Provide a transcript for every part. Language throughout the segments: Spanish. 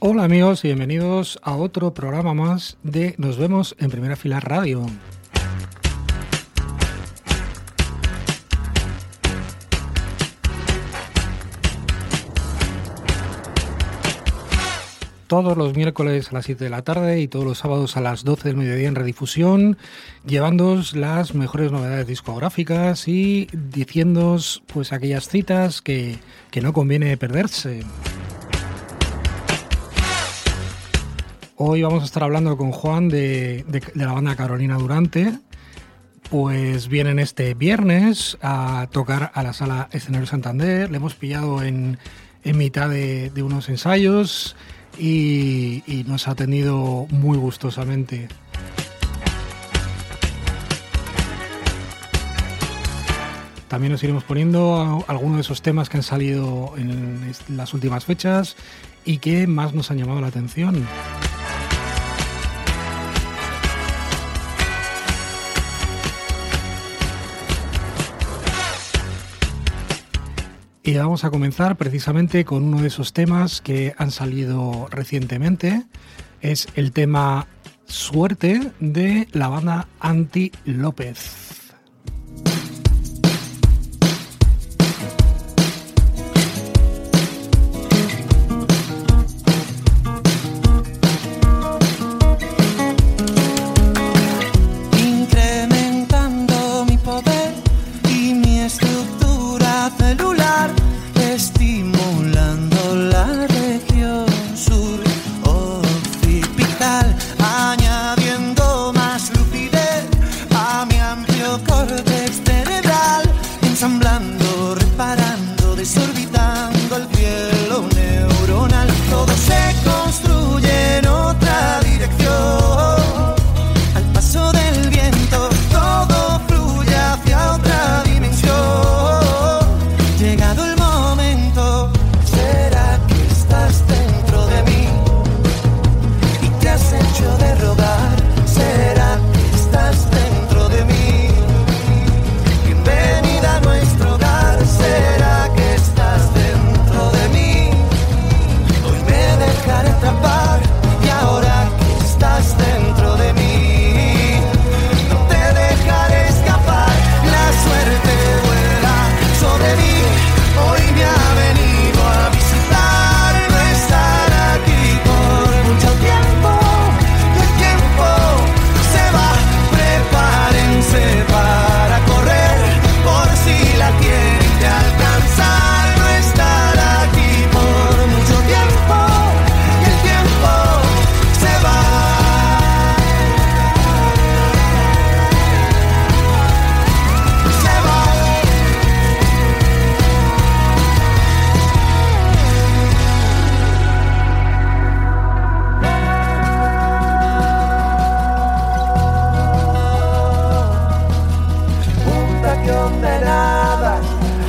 Hola amigos y bienvenidos a otro programa más de Nos vemos en Primera Fila Radio. Todos los miércoles a las 7 de la tarde y todos los sábados a las 12 del mediodía en redifusión, llevándoos las mejores novedades discográficas y diciéndoos pues aquellas citas que, no conviene perderse. Hoy vamos a estar hablando con Juan de, la banda Carolina Durante. Pues vienen este viernes a tocar a la sala Escenario Santander. Le hemos pillado en, mitad de, de unos ensayos y, nos ha atendido muy gustosamente. También nos iremos poniendo algunos de esos temas que han salido en las últimas fechas y que más nos han llamado la atención. Y vamos a comenzar precisamente con uno de esos temas que han salido recientemente. Es el tema Suerte de la banda Anti López.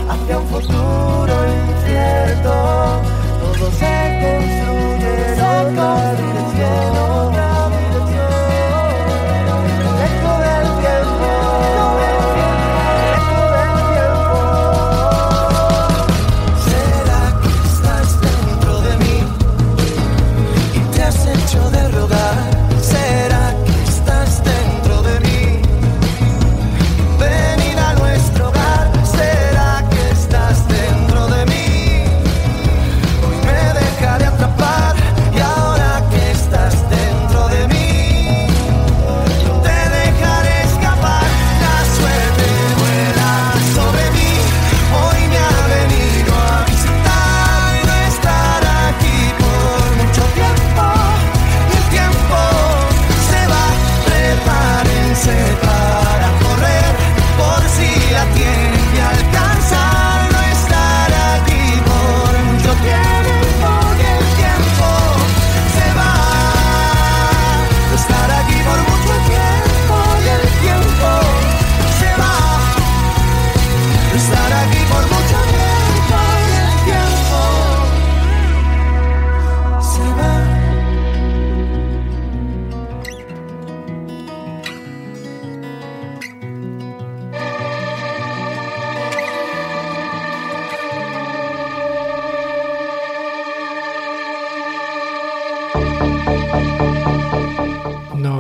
hacia un futuro incierto. Todo se construye en otras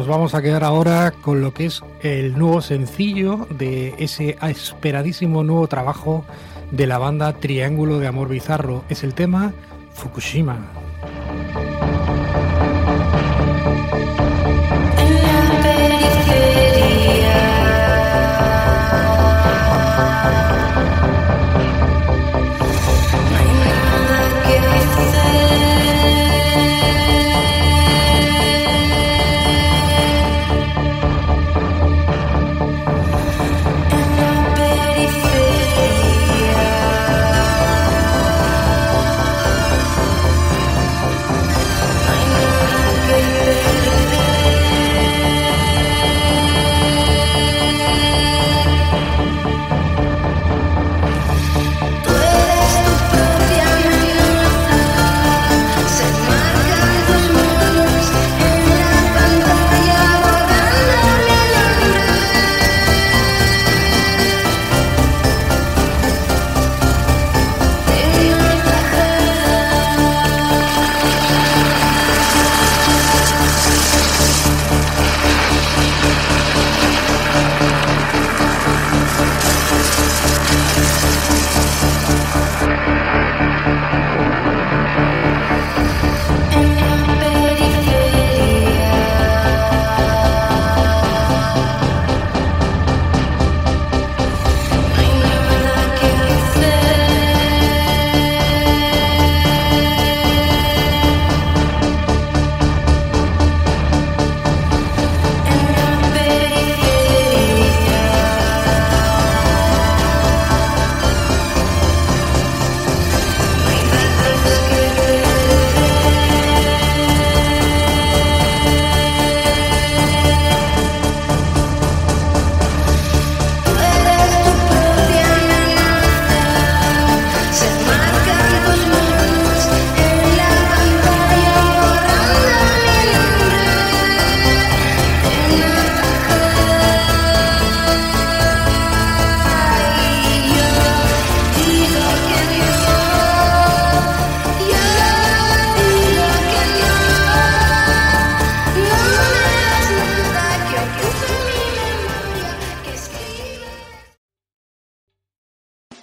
vamos a quedar ahora con lo que es el nuevo sencillo de ese esperadísimo nuevo trabajo de la banda Triángulo de Amor Bizarro. Es el tema Fukushima.